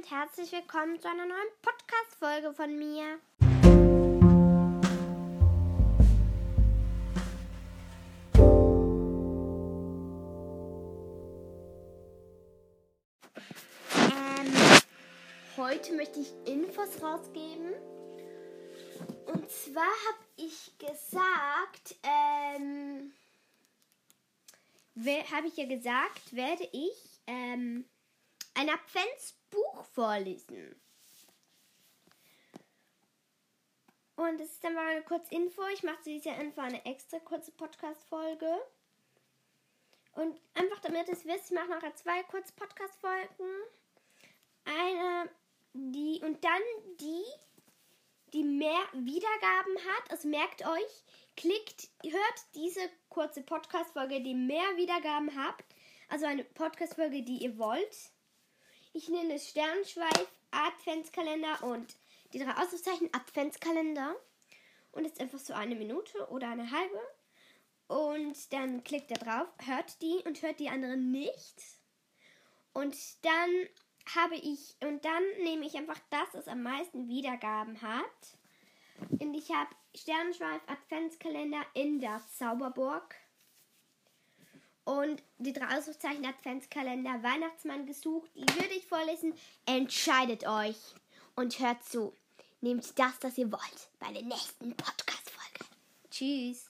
und herzlich willkommen zu einer neuen Podcast-Folge von mir. Ähm, heute möchte ich Infos rausgeben. Und zwar habe ich gesagt, ähm, habe ich ja gesagt, werde ich ähm, ein Adventsbuch vorlesen. Und das ist dann mal eine kurze Info. Ich mache zu dieser Info eine extra kurze Podcast-Folge. Und einfach damit ihr es wisst, ich mache nachher zwei kurze Podcast-Folgen. Eine, die und dann die, die mehr Wiedergaben hat. Also merkt euch, klickt, hört diese kurze Podcast-Folge, die mehr Wiedergaben habt. Also eine Podcast-Folge, die ihr wollt. Ich nenne es Sternschweif, Adventskalender und die drei Ausrufezeichen Adventskalender. Und ist einfach so eine Minute oder eine halbe. Und dann klickt er drauf, hört die und hört die anderen nicht. Und dann habe ich, und dann nehme ich einfach das, was am meisten Wiedergaben hat. Und ich habe Sternenschweif Adventskalender in der Zauberburg. Und die drei Ausrufezeichen Adventskalender Weihnachtsmann gesucht. Die würde ich vorlesen. Entscheidet euch und hört zu. Nehmt das, das ihr wollt bei der nächsten Podcast-Folge. Tschüss.